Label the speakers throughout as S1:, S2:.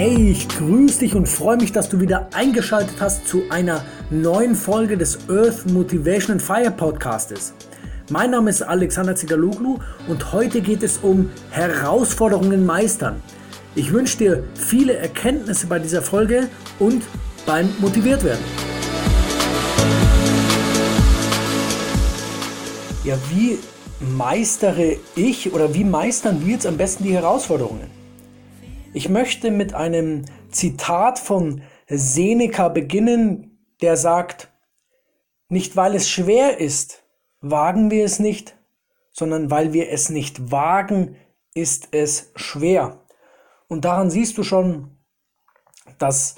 S1: Hey, ich grüße dich und freue mich, dass du wieder eingeschaltet hast zu einer neuen Folge des Earth Motivation and Fire Podcastes. Mein Name ist Alexander Zigaloglu und heute geht es um Herausforderungen meistern. Ich wünsche dir viele Erkenntnisse bei dieser Folge und beim motiviert werden. Ja, wie meistere ich oder wie meistern wir jetzt am besten die Herausforderungen? Ich möchte mit einem Zitat von Seneca beginnen, der sagt, nicht weil es schwer ist, wagen wir es nicht, sondern weil wir es nicht wagen, ist es schwer. Und daran siehst du schon, dass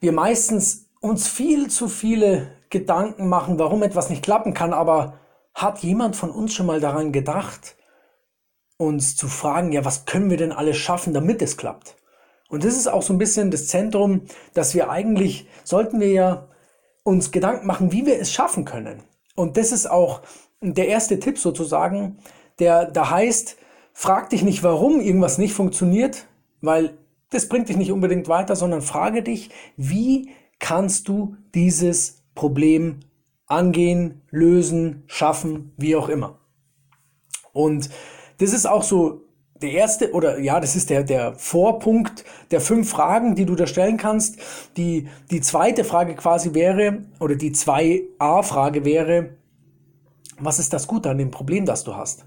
S1: wir meistens uns viel zu viele Gedanken machen, warum etwas nicht klappen kann, aber hat jemand von uns schon mal daran gedacht, uns zu fragen, ja, was können wir denn alles schaffen, damit es klappt? Und das ist auch so ein bisschen das Zentrum, dass wir eigentlich, sollten wir ja uns Gedanken machen, wie wir es schaffen können. Und das ist auch der erste Tipp sozusagen, der da heißt, frag dich nicht, warum irgendwas nicht funktioniert, weil das bringt dich nicht unbedingt weiter, sondern frage dich, wie kannst du dieses Problem angehen, lösen, schaffen, wie auch immer. Und das ist auch so der erste, oder ja, das ist der, der Vorpunkt der fünf Fragen, die du da stellen kannst. Die, die zweite Frage quasi wäre, oder die 2a-Frage wäre, was ist das Gute an dem Problem, das du hast?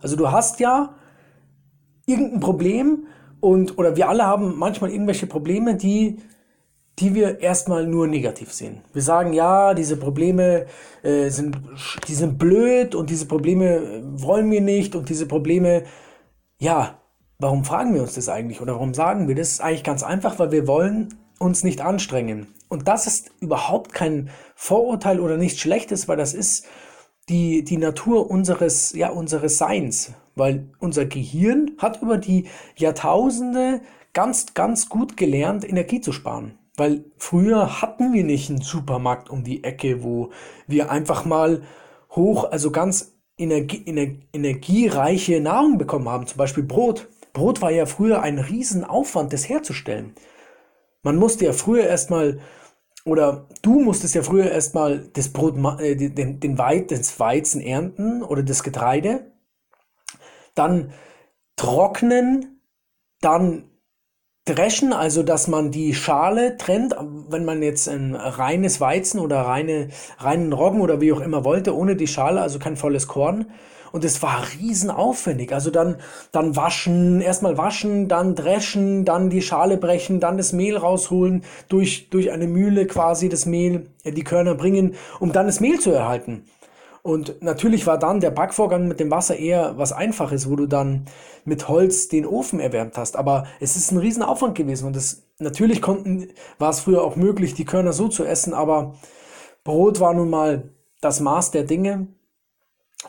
S1: Also du hast ja irgendein Problem und, oder wir alle haben manchmal irgendwelche Probleme, die die wir erstmal nur negativ sehen. Wir sagen, ja, diese Probleme äh, sind, die sind blöd und diese Probleme wollen wir nicht und diese Probleme, ja, warum fragen wir uns das eigentlich oder warum sagen wir das? Ist eigentlich ganz einfach, weil wir wollen uns nicht anstrengen. Und das ist überhaupt kein Vorurteil oder nichts Schlechtes, weil das ist die, die Natur unseres, ja, unseres Seins. Weil unser Gehirn hat über die Jahrtausende ganz, ganz gut gelernt, Energie zu sparen. Weil früher hatten wir nicht einen Supermarkt um die Ecke, wo wir einfach mal hoch, also ganz energie, ener, energiereiche Nahrung bekommen haben. Zum Beispiel Brot. Brot war ja früher ein Riesenaufwand, das herzustellen. Man musste ja früher erstmal, oder du musstest ja früher erstmal das Brot, äh, den, den Weizen, das Weizen ernten oder das Getreide, dann trocknen, dann Dreschen, also dass man die Schale trennt, wenn man jetzt ein reines Weizen oder reine, reinen Roggen oder wie auch immer wollte, ohne die Schale, also kein volles Korn. Und es war riesen aufwendig. Also dann, dann waschen, erstmal waschen, dann dreschen, dann die Schale brechen, dann das Mehl rausholen, durch, durch eine Mühle quasi das Mehl, äh, die Körner bringen, um dann das Mehl zu erhalten. Und natürlich war dann der Backvorgang mit dem Wasser eher was Einfaches, wo du dann mit Holz den Ofen erwärmt hast. Aber es ist ein Riesenaufwand gewesen und es, natürlich konnten, war es früher auch möglich, die Körner so zu essen, aber Brot war nun mal das Maß der Dinge.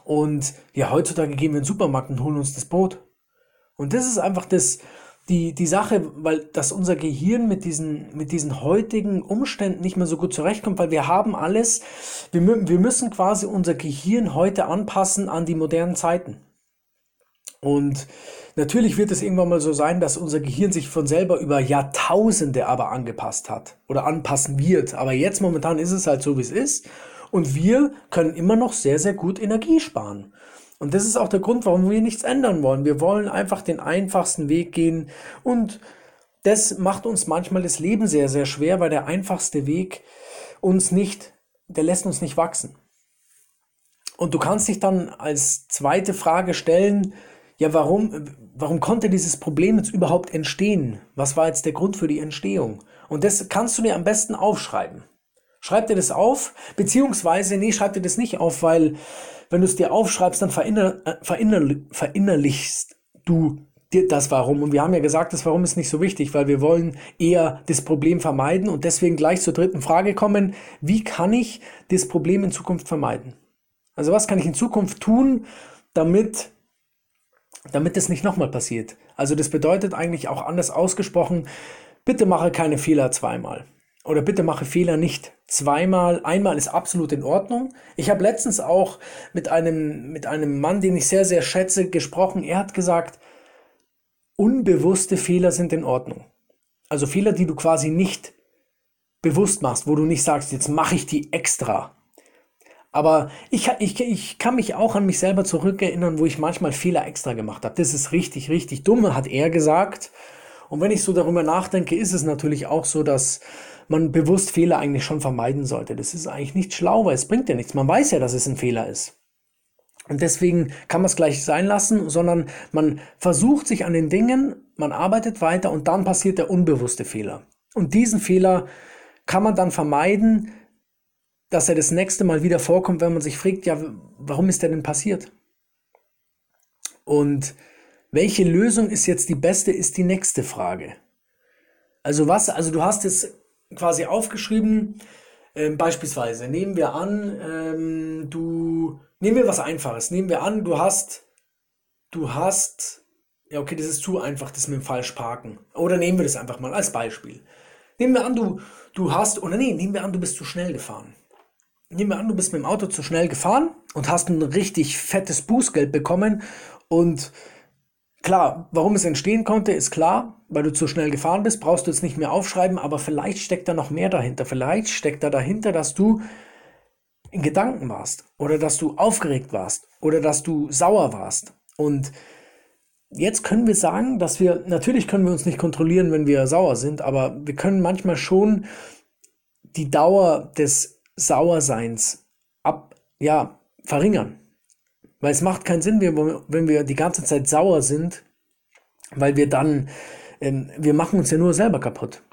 S1: Und ja, heutzutage gehen wir in den Supermarkt und holen uns das Brot. Und das ist einfach das, die, die Sache, weil dass unser Gehirn mit diesen, mit diesen heutigen Umständen nicht mehr so gut zurechtkommt, weil wir haben alles, wir, wir müssen quasi unser Gehirn heute anpassen an die modernen Zeiten. Und natürlich wird es irgendwann mal so sein, dass unser Gehirn sich von selber über Jahrtausende aber angepasst hat oder anpassen wird. Aber jetzt momentan ist es halt so, wie es ist. Und wir können immer noch sehr, sehr gut Energie sparen. Und das ist auch der Grund, warum wir nichts ändern wollen. Wir wollen einfach den einfachsten Weg gehen und das macht uns manchmal das Leben sehr, sehr schwer, weil der einfachste Weg uns nicht, der lässt uns nicht wachsen. Und du kannst dich dann als zweite Frage stellen, ja, warum, warum konnte dieses Problem jetzt überhaupt entstehen? Was war jetzt der Grund für die Entstehung? Und das kannst du dir am besten aufschreiben. Schreib dir das auf, beziehungsweise, nee, schreib dir das nicht auf, weil wenn du es dir aufschreibst, dann verinner, äh, verinner, verinnerlichst du dir das Warum. Und wir haben ja gesagt, das Warum ist nicht so wichtig, weil wir wollen eher das Problem vermeiden und deswegen gleich zur dritten Frage kommen. Wie kann ich das Problem in Zukunft vermeiden? Also was kann ich in Zukunft tun, damit, damit es nicht nochmal passiert? Also das bedeutet eigentlich auch anders ausgesprochen, bitte mache keine Fehler zweimal oder bitte mache Fehler nicht zweimal. Einmal ist absolut in Ordnung. Ich habe letztens auch mit einem, mit einem Mann, den ich sehr, sehr schätze, gesprochen. Er hat gesagt, unbewusste Fehler sind in Ordnung. Also Fehler, die du quasi nicht bewusst machst, wo du nicht sagst, jetzt mache ich die extra. Aber ich, ich, ich kann mich auch an mich selber zurückerinnern, wo ich manchmal Fehler extra gemacht habe. Das ist richtig, richtig dumm, hat er gesagt. Und wenn ich so darüber nachdenke, ist es natürlich auch so, dass man bewusst Fehler eigentlich schon vermeiden sollte. Das ist eigentlich nicht schlau, weil es bringt ja nichts. Man weiß ja, dass es ein Fehler ist. Und deswegen kann man es gleich sein lassen, sondern man versucht sich an den Dingen, man arbeitet weiter und dann passiert der unbewusste Fehler. Und diesen Fehler kann man dann vermeiden, dass er das nächste Mal wieder vorkommt, wenn man sich fragt, ja, warum ist der denn passiert? Und welche Lösung ist jetzt die beste, ist die nächste Frage. Also was, also du hast es quasi aufgeschrieben, ähm, beispielsweise nehmen wir an, ähm, du, nehmen wir was Einfaches, nehmen wir an, du hast, du hast, ja okay, das ist zu einfach, das mit dem falsch parken. Oder nehmen wir das einfach mal als Beispiel. Nehmen wir an, du, du hast, oder nee, nehmen wir an, du bist zu schnell gefahren. Nehmen wir an, du bist mit dem Auto zu schnell gefahren und hast ein richtig fettes Bußgeld bekommen und Klar, warum es entstehen konnte, ist klar, weil du zu schnell gefahren bist, brauchst du jetzt nicht mehr aufschreiben, aber vielleicht steckt da noch mehr dahinter. Vielleicht steckt da dahinter, dass du in Gedanken warst oder dass du aufgeregt warst oder dass du sauer warst. Und jetzt können wir sagen, dass wir, natürlich können wir uns nicht kontrollieren, wenn wir sauer sind, aber wir können manchmal schon die Dauer des Sauerseins ab, ja, verringern. Weil es macht keinen Sinn, wenn wir die ganze Zeit sauer sind, weil wir dann, ähm, wir machen uns ja nur selber kaputt.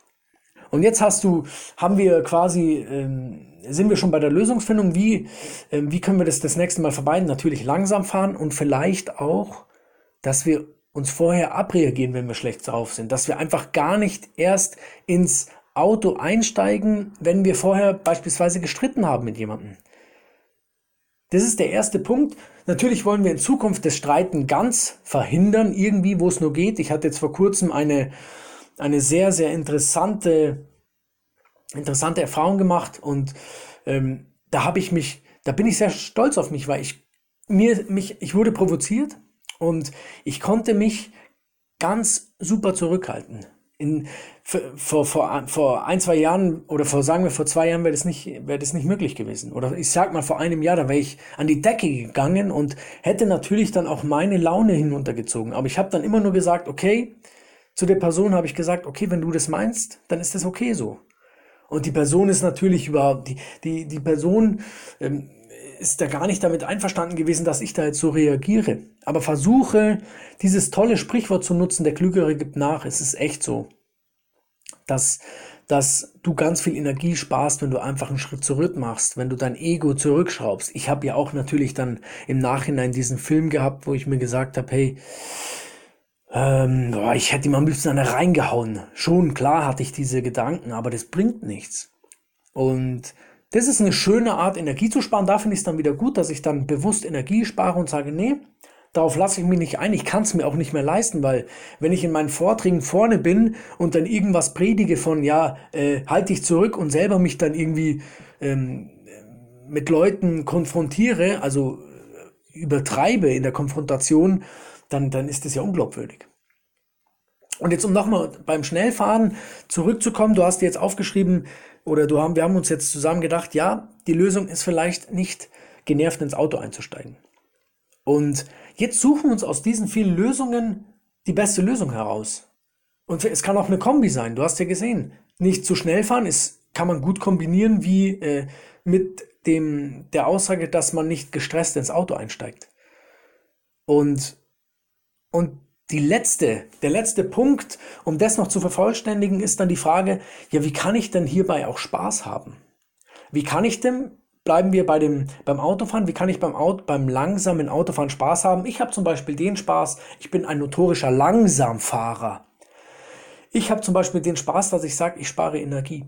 S1: Und jetzt hast du, haben wir quasi, ähm, sind wir schon bei der Lösungsfindung, wie, ähm, wie können wir das das nächste Mal vermeiden? Natürlich langsam fahren und vielleicht auch, dass wir uns vorher abreagieren, wenn wir schlecht drauf sind, dass wir einfach gar nicht erst ins Auto einsteigen, wenn wir vorher beispielsweise gestritten haben mit jemandem. Das ist der erste Punkt. Natürlich wollen wir in Zukunft das Streiten ganz verhindern, irgendwie, wo es nur geht. Ich hatte jetzt vor kurzem eine, eine sehr, sehr interessante, interessante Erfahrung gemacht und ähm, da habe ich mich, da bin ich sehr stolz auf mich, weil ich mir, mich, ich wurde provoziert und ich konnte mich ganz super zurückhalten in, vor, vor, vor ein, zwei Jahren oder vor, sagen wir, vor zwei Jahren wäre das nicht, wäre das nicht möglich gewesen. Oder ich sag mal, vor einem Jahr, da wäre ich an die Decke gegangen und hätte natürlich dann auch meine Laune hinuntergezogen. Aber ich habe dann immer nur gesagt, okay, zu der Person habe ich gesagt, okay, wenn du das meinst, dann ist das okay so. Und die Person ist natürlich überhaupt, die, die, die Person ähm, ist da gar nicht damit einverstanden gewesen, dass ich da jetzt so reagiere. Aber versuche, dieses tolle Sprichwort zu nutzen, der Klügere gibt nach. Es ist echt so, dass, dass du ganz viel Energie sparst, wenn du einfach einen Schritt zurück machst, wenn du dein Ego zurückschraubst. Ich habe ja auch natürlich dann im Nachhinein diesen Film gehabt, wo ich mir gesagt habe, hey, ähm, boah, ich hätte ihm am liebsten eine reingehauen. Schon klar hatte ich diese Gedanken, aber das bringt nichts. Und das ist eine schöne Art, Energie zu sparen. Da finde ich es dann wieder gut, dass ich dann bewusst Energie spare und sage, nee, darauf lasse ich mich nicht ein. Ich kann es mir auch nicht mehr leisten, weil wenn ich in meinen Vorträgen vorne bin und dann irgendwas predige von, ja, äh, halte ich zurück und selber mich dann irgendwie ähm, mit Leuten konfrontiere, also äh, übertreibe in der Konfrontation, dann, dann ist das ja unglaubwürdig. Und jetzt um nochmal beim Schnellfahren zurückzukommen, du hast jetzt aufgeschrieben, oder du haben, wir haben uns jetzt zusammen gedacht, ja, die Lösung ist vielleicht nicht genervt ins Auto einzusteigen. Und jetzt suchen wir uns aus diesen vielen Lösungen die beste Lösung heraus. Und es kann auch eine Kombi sein, du hast ja gesehen. Nicht zu schnell fahren ist, kann man gut kombinieren wie äh, mit dem, der Aussage, dass man nicht gestresst ins Auto einsteigt. Und, und die letzte, der letzte Punkt, um das noch zu vervollständigen, ist dann die Frage, ja, wie kann ich denn hierbei auch Spaß haben? Wie kann ich denn, bleiben wir bei dem, beim Autofahren, wie kann ich beim, Auto, beim langsamen Autofahren Spaß haben? Ich habe zum Beispiel den Spaß, ich bin ein notorischer Langsamfahrer. Ich habe zum Beispiel den Spaß, dass ich sage, ich spare Energie.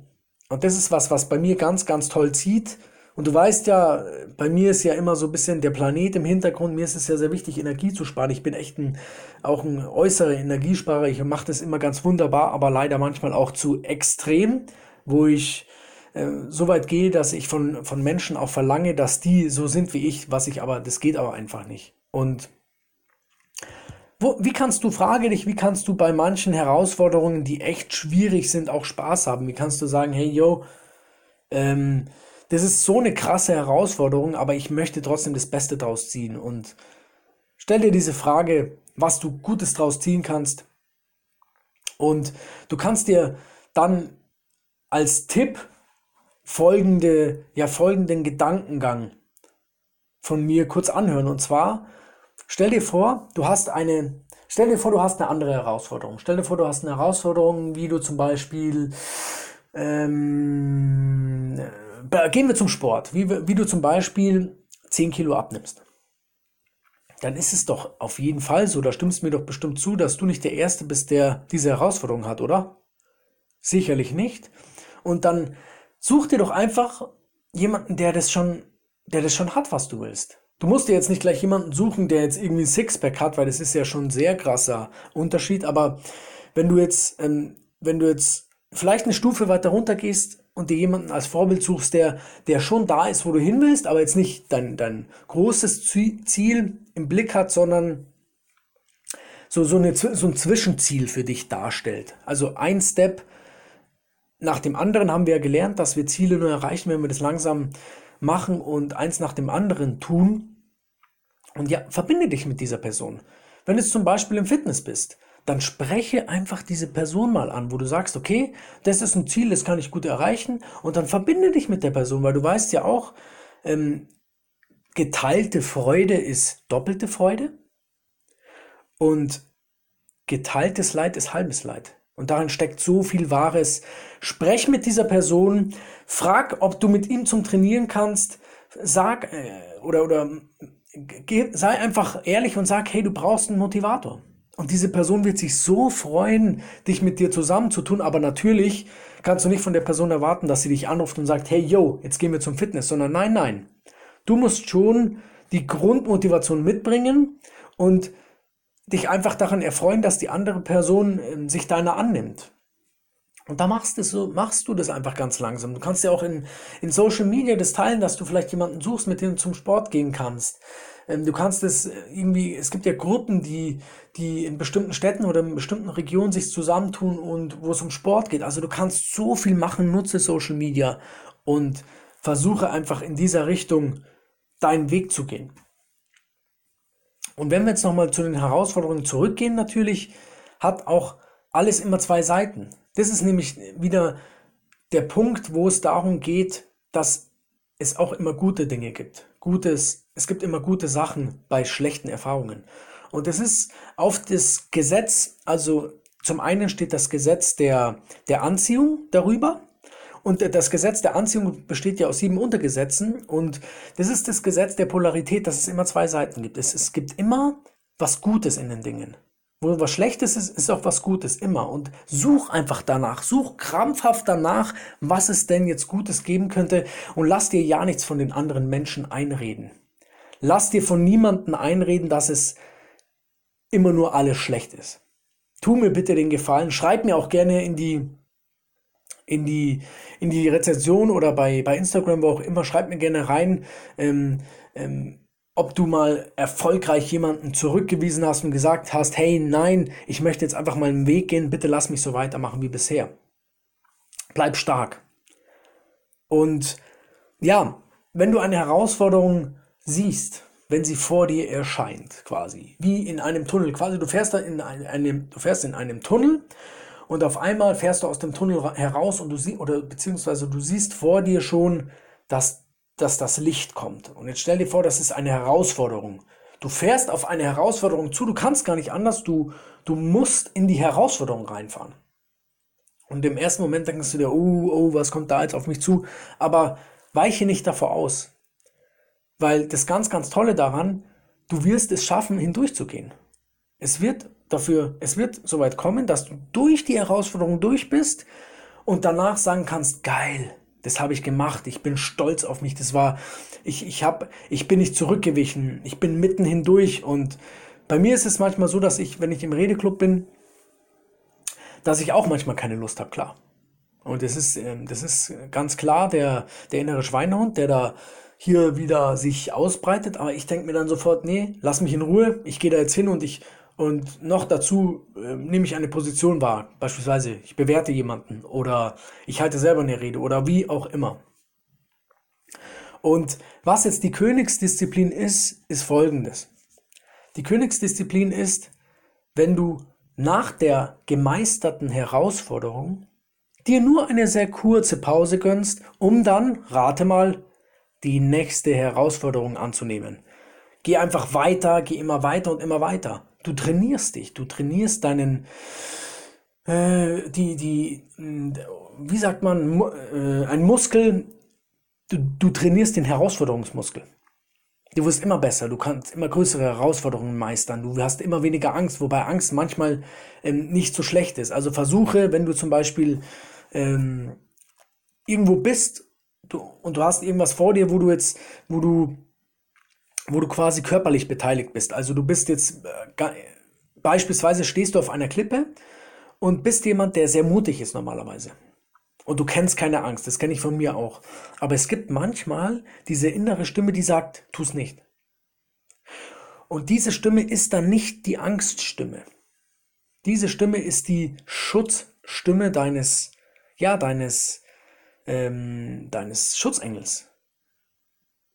S1: Und das ist was, was bei mir ganz, ganz toll zieht. Und du weißt ja, bei mir ist ja immer so ein bisschen der Planet im Hintergrund. Mir ist es ja sehr wichtig, Energie zu sparen. Ich bin echt ein, auch ein äußerer Energiesparer. Ich mache das immer ganz wunderbar, aber leider manchmal auch zu extrem, wo ich äh, so weit gehe, dass ich von, von Menschen auch verlange, dass die so sind wie ich, was ich aber, das geht aber einfach nicht. Und wo, wie kannst du, frage dich, wie kannst du bei manchen Herausforderungen, die echt schwierig sind, auch Spaß haben? Wie kannst du sagen, hey, yo, ähm, das ist so eine krasse Herausforderung, aber ich möchte trotzdem das Beste draus ziehen. Und stell dir diese Frage, was du Gutes draus ziehen kannst. Und du kannst dir dann als Tipp folgende, ja, folgenden Gedankengang von mir kurz anhören. Und zwar, stell dir vor, du hast eine, stell dir vor, du hast eine andere Herausforderung. Stell dir vor, du hast eine Herausforderung, wie du zum Beispiel, ähm, äh, gehen wir zum Sport, wie, wie du zum Beispiel 10 Kilo abnimmst. Dann ist es doch auf jeden Fall so, da stimmst du mir doch bestimmt zu, dass du nicht der Erste bist, der diese Herausforderung hat, oder? Sicherlich nicht. Und dann such dir doch einfach jemanden, der das schon der das schon hat, was du willst. Du musst dir jetzt nicht gleich jemanden suchen, der jetzt irgendwie ein Sixpack hat, weil das ist ja schon ein sehr krasser Unterschied. Aber wenn du jetzt, ähm, wenn du jetzt vielleicht eine Stufe weiter runter gehst und dir jemanden als Vorbild suchst, der, der schon da ist, wo du hin willst, aber jetzt nicht dein, dein großes Ziel im Blick hat, sondern so, so, eine, so ein Zwischenziel für dich darstellt. Also ein Step nach dem anderen haben wir ja gelernt, dass wir Ziele nur erreichen, wenn wir das langsam machen und eins nach dem anderen tun. Und ja, verbinde dich mit dieser Person. Wenn du zum Beispiel im Fitness bist, dann spreche einfach diese Person mal an, wo du sagst, okay, das ist ein Ziel, das kann ich gut erreichen. Und dann verbinde dich mit der Person, weil du weißt ja auch, ähm, geteilte Freude ist doppelte Freude. Und geteiltes Leid ist halbes Leid. Und darin steckt so viel Wahres. Sprech mit dieser Person, frag, ob du mit ihm zum Trainieren kannst. Sag äh, oder oder geh, sei einfach ehrlich und sag, hey, du brauchst einen Motivator. Und diese Person wird sich so freuen, dich mit dir zusammenzutun. Aber natürlich kannst du nicht von der Person erwarten, dass sie dich anruft und sagt, hey, yo, jetzt gehen wir zum Fitness, sondern nein, nein. Du musst schon die Grundmotivation mitbringen und dich einfach daran erfreuen, dass die andere Person äh, sich deiner annimmt. Und da machst, du so, machst du das einfach ganz langsam. Du kannst ja auch in, in Social Media das teilen, dass du vielleicht jemanden suchst, mit dem du zum Sport gehen kannst. Ähm, du kannst es äh, irgendwie, es gibt ja Gruppen, die, die in bestimmten Städten oder in bestimmten Regionen sich zusammentun und wo es um Sport geht. Also du kannst so viel machen, nutze Social Media und versuche einfach in dieser Richtung deinen Weg zu gehen. Und wenn wir jetzt nochmal zu den Herausforderungen zurückgehen, natürlich hat auch alles immer zwei Seiten. Das ist nämlich wieder der Punkt, wo es darum geht, dass es auch immer gute Dinge gibt. Gutes, es gibt immer gute Sachen bei schlechten Erfahrungen. Und es ist auf das Gesetz, also zum einen steht das Gesetz der, der Anziehung darüber, und das Gesetz der Anziehung besteht ja aus sieben Untergesetzen. Und das ist das Gesetz der Polarität, dass es immer zwei Seiten gibt. Es, es gibt immer was Gutes in den Dingen. Wo was Schlechtes ist, ist auch was Gutes, immer. Und such einfach danach, such krampfhaft danach, was es denn jetzt Gutes geben könnte und lass dir ja nichts von den anderen Menschen einreden. Lass dir von niemandem einreden, dass es immer nur alles schlecht ist. Tu mir bitte den Gefallen, schreib mir auch gerne in die in die, in die Rezension oder bei, bei Instagram, wo auch immer, schreib mir gerne rein, ähm, ähm, ob du mal erfolgreich jemanden zurückgewiesen hast und gesagt hast, hey, nein, ich möchte jetzt einfach mal einen Weg gehen, bitte lass mich so weitermachen wie bisher. Bleib stark. Und ja, wenn du eine Herausforderung siehst, wenn sie vor dir erscheint, quasi, wie in einem Tunnel, quasi du fährst da in einem, du fährst in einem Tunnel und auf einmal fährst du aus dem Tunnel heraus und du siehst, oder beziehungsweise du siehst vor dir schon, dass, dass das Licht kommt. Und jetzt stell dir vor, das ist eine Herausforderung. Du fährst auf eine Herausforderung zu, du kannst gar nicht anders, du, du musst in die Herausforderung reinfahren. Und im ersten Moment denkst du dir, oh, oh, was kommt da jetzt auf mich zu? Aber weiche nicht davor aus. Weil das ganz, ganz Tolle daran, du wirst es schaffen, hindurchzugehen. Es wird dafür, es wird soweit kommen, dass du durch die Herausforderung durch bist und danach sagen kannst, geil, das habe ich gemacht, ich bin stolz auf mich, das war, ich, ich habe, ich bin nicht zurückgewichen, ich bin mitten hindurch und bei mir ist es manchmal so, dass ich, wenn ich im Redeclub bin, dass ich auch manchmal keine Lust habe, klar. Und das ist, ähm, das ist ganz klar der, der innere Schweinehund, der da hier wieder sich ausbreitet. Aber ich denke mir dann sofort, nee, lass mich in Ruhe. Ich gehe da jetzt hin und ich und noch dazu äh, nehme ich eine Position wahr. Beispielsweise, ich bewerte jemanden oder ich halte selber eine Rede oder wie auch immer. Und was jetzt die Königsdisziplin ist, ist folgendes. Die Königsdisziplin ist, wenn du nach der gemeisterten Herausforderung dir nur eine sehr kurze Pause gönnst, um dann, rate mal, die nächste Herausforderung anzunehmen. Geh einfach weiter, geh immer weiter und immer weiter. Du trainierst dich, du trainierst deinen, äh, die, die, wie sagt man, äh, ein Muskel, du, du trainierst den Herausforderungsmuskel. Du wirst immer besser, du kannst immer größere Herausforderungen meistern, du hast immer weniger Angst, wobei Angst manchmal ähm, nicht so schlecht ist. Also versuche, wenn du zum Beispiel ähm, irgendwo bist du, und du hast irgendwas vor dir, wo du jetzt, wo du wo du quasi körperlich beteiligt bist. Also du bist jetzt äh, beispielsweise stehst du auf einer Klippe und bist jemand, der sehr mutig ist normalerweise. Und du kennst keine Angst, das kenne ich von mir auch. Aber es gibt manchmal diese innere Stimme, die sagt, tu es nicht. Und diese Stimme ist dann nicht die Angststimme. Diese Stimme ist die Schutzstimme deines, ja, deines, ähm, deines Schutzengels.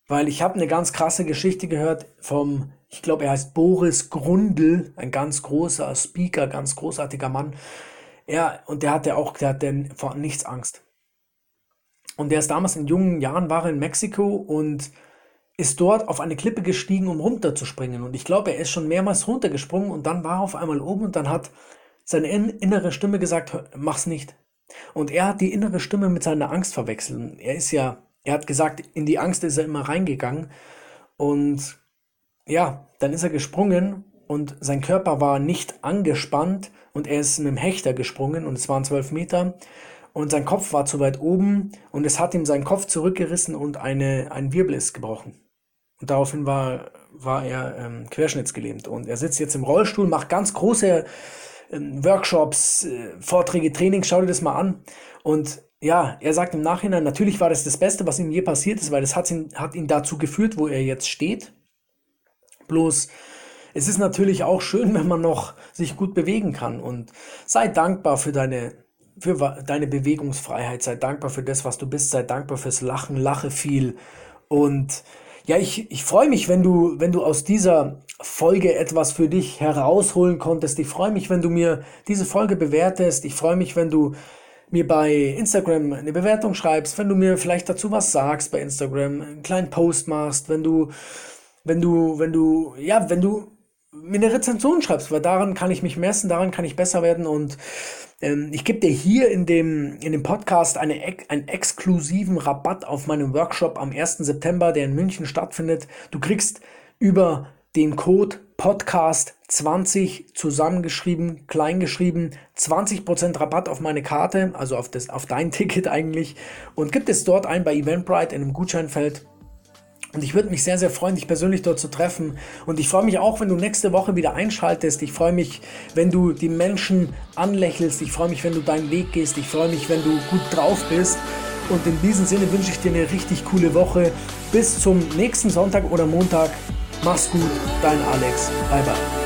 S1: Weil ich habe eine ganz krasse Geschichte gehört vom, ich glaube, er heißt Boris Grundl, ein ganz großer Speaker, ganz großartiger Mann. Er, und der hatte auch, der hatte vor nichts Angst. Und der ist damals in jungen Jahren, war in Mexiko und ist dort auf eine Klippe gestiegen, um runterzuspringen. Und ich glaube, er ist schon mehrmals runtergesprungen und dann war er auf einmal oben und dann hat seine innere Stimme gesagt, mach's nicht. Und er hat die innere Stimme mit seiner Angst verwechselt. Er ist ja er hat gesagt, in die Angst ist er immer reingegangen. Und ja, dann ist er gesprungen und sein Körper war nicht angespannt und er ist mit dem Hechter gesprungen und es waren zwölf Meter und sein Kopf war zu weit oben und es hat ihm seinen Kopf zurückgerissen und eine, ein Wirbel ist gebrochen. Und daraufhin war, war er ähm, querschnittsgelähmt und er sitzt jetzt im Rollstuhl, macht ganz große Workshops, äh, Vorträge, Trainings, schau dir das mal an. Und ja, er sagt im Nachhinein, natürlich war das das Beste, was ihm je passiert ist, weil es hat ihn, hat ihn dazu geführt, wo er jetzt steht. Bloß, es ist natürlich auch schön, wenn man noch sich gut bewegen kann. Und sei dankbar für deine, für deine Bewegungsfreiheit, sei dankbar für das, was du bist, sei dankbar fürs Lachen, lache viel. Und ja, ich, ich freue mich, wenn du, wenn du aus dieser Folge etwas für dich herausholen konntest. Ich freue mich, wenn du mir diese Folge bewertest. Ich freue mich, wenn du mir bei Instagram eine Bewertung schreibst, wenn du mir vielleicht dazu was sagst bei Instagram, einen kleinen Post machst, wenn du, wenn du, wenn du, ja, wenn du mir eine Rezension schreibst, weil daran kann ich mich messen, daran kann ich besser werden und ähm, ich gebe dir hier in dem, in dem Podcast eine, einen exklusiven Rabatt auf meinem Workshop am 1. September, der in München stattfindet. Du kriegst über den Code Podcast 20 zusammengeschrieben, kleingeschrieben, 20% Rabatt auf meine Karte, also auf, das, auf dein Ticket eigentlich. Und gibt es dort ein bei Eventbrite in einem Gutscheinfeld. Und ich würde mich sehr, sehr freuen, dich persönlich dort zu treffen. Und ich freue mich auch, wenn du nächste Woche wieder einschaltest. Ich freue mich, wenn du die Menschen anlächelst. Ich freue mich, wenn du deinen Weg gehst. Ich freue mich, wenn du gut drauf bist. Und in diesem Sinne wünsche ich dir eine richtig coole Woche. Bis zum nächsten Sonntag oder Montag. Mach's gut, dein Alex. Bye bye.